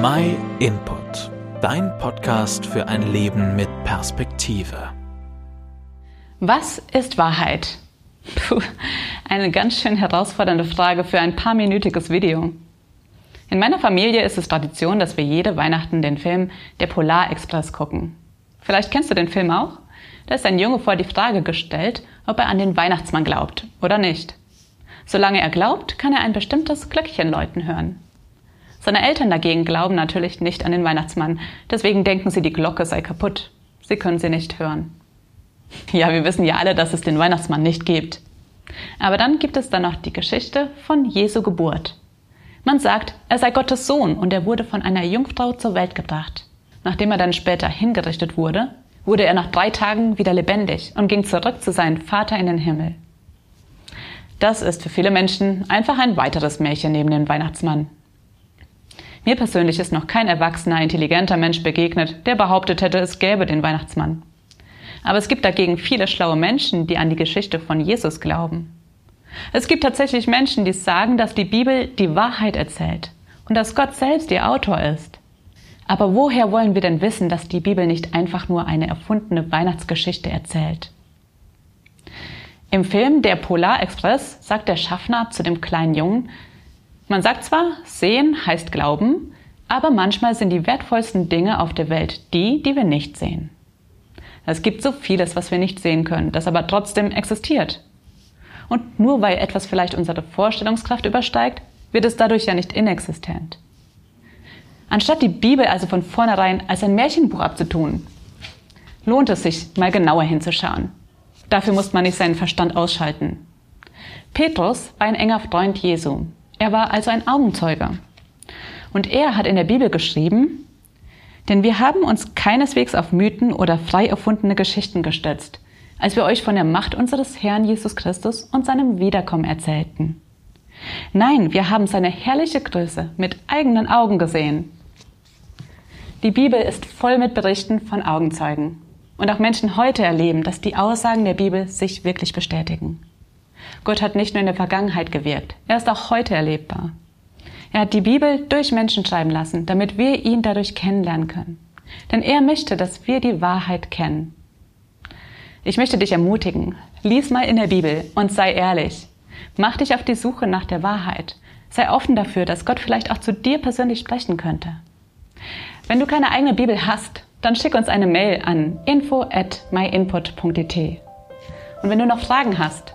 My Input, dein Podcast für ein Leben mit Perspektive. Was ist Wahrheit? Puh, eine ganz schön herausfordernde Frage für ein paar minütiges Video. In meiner Familie ist es Tradition, dass wir jede Weihnachten den Film Der Polar Express gucken. Vielleicht kennst du den Film auch? Da ist ein Junge vor die Frage gestellt, ob er an den Weihnachtsmann glaubt oder nicht. Solange er glaubt, kann er ein bestimmtes Glöckchen läuten hören. Seine Eltern dagegen glauben natürlich nicht an den Weihnachtsmann, deswegen denken sie, die Glocke sei kaputt. Sie können sie nicht hören. Ja, wir wissen ja alle, dass es den Weihnachtsmann nicht gibt. Aber dann gibt es dann noch die Geschichte von Jesu Geburt. Man sagt, er sei Gottes Sohn und er wurde von einer Jungfrau zur Welt gebracht. Nachdem er dann später hingerichtet wurde, wurde er nach drei Tagen wieder lebendig und ging zurück zu seinem Vater in den Himmel. Das ist für viele Menschen einfach ein weiteres Märchen neben dem Weihnachtsmann. Mir persönlich ist noch kein erwachsener, intelligenter Mensch begegnet, der behauptet hätte, es gäbe den Weihnachtsmann. Aber es gibt dagegen viele schlaue Menschen, die an die Geschichte von Jesus glauben. Es gibt tatsächlich Menschen, die sagen, dass die Bibel die Wahrheit erzählt und dass Gott selbst ihr Autor ist. Aber woher wollen wir denn wissen, dass die Bibel nicht einfach nur eine erfundene Weihnachtsgeschichte erzählt? Im Film Der Polar Express sagt der Schaffner zu dem kleinen Jungen, man sagt zwar, sehen heißt glauben, aber manchmal sind die wertvollsten Dinge auf der Welt die, die wir nicht sehen. Es gibt so vieles, was wir nicht sehen können, das aber trotzdem existiert. Und nur weil etwas vielleicht unsere Vorstellungskraft übersteigt, wird es dadurch ja nicht inexistent. Anstatt die Bibel also von vornherein als ein Märchenbuch abzutun, lohnt es sich, mal genauer hinzuschauen. Dafür muss man nicht seinen Verstand ausschalten. Petrus war ein enger Freund Jesu. Er war also ein Augenzeuge. Und er hat in der Bibel geschrieben, denn wir haben uns keineswegs auf Mythen oder frei erfundene Geschichten gestützt, als wir euch von der Macht unseres Herrn Jesus Christus und seinem Wiederkommen erzählten. Nein, wir haben seine herrliche Größe mit eigenen Augen gesehen. Die Bibel ist voll mit Berichten von Augenzeugen. Und auch Menschen heute erleben, dass die Aussagen der Bibel sich wirklich bestätigen. Gott hat nicht nur in der Vergangenheit gewirkt, er ist auch heute erlebbar. Er hat die Bibel durch Menschen schreiben lassen, damit wir ihn dadurch kennenlernen können. Denn er möchte, dass wir die Wahrheit kennen. Ich möchte dich ermutigen, lies mal in der Bibel und sei ehrlich. Mach dich auf die Suche nach der Wahrheit. Sei offen dafür, dass Gott vielleicht auch zu dir persönlich sprechen könnte. Wenn du keine eigene Bibel hast, dann schick uns eine Mail an info at myinput.it. Und wenn du noch Fragen hast,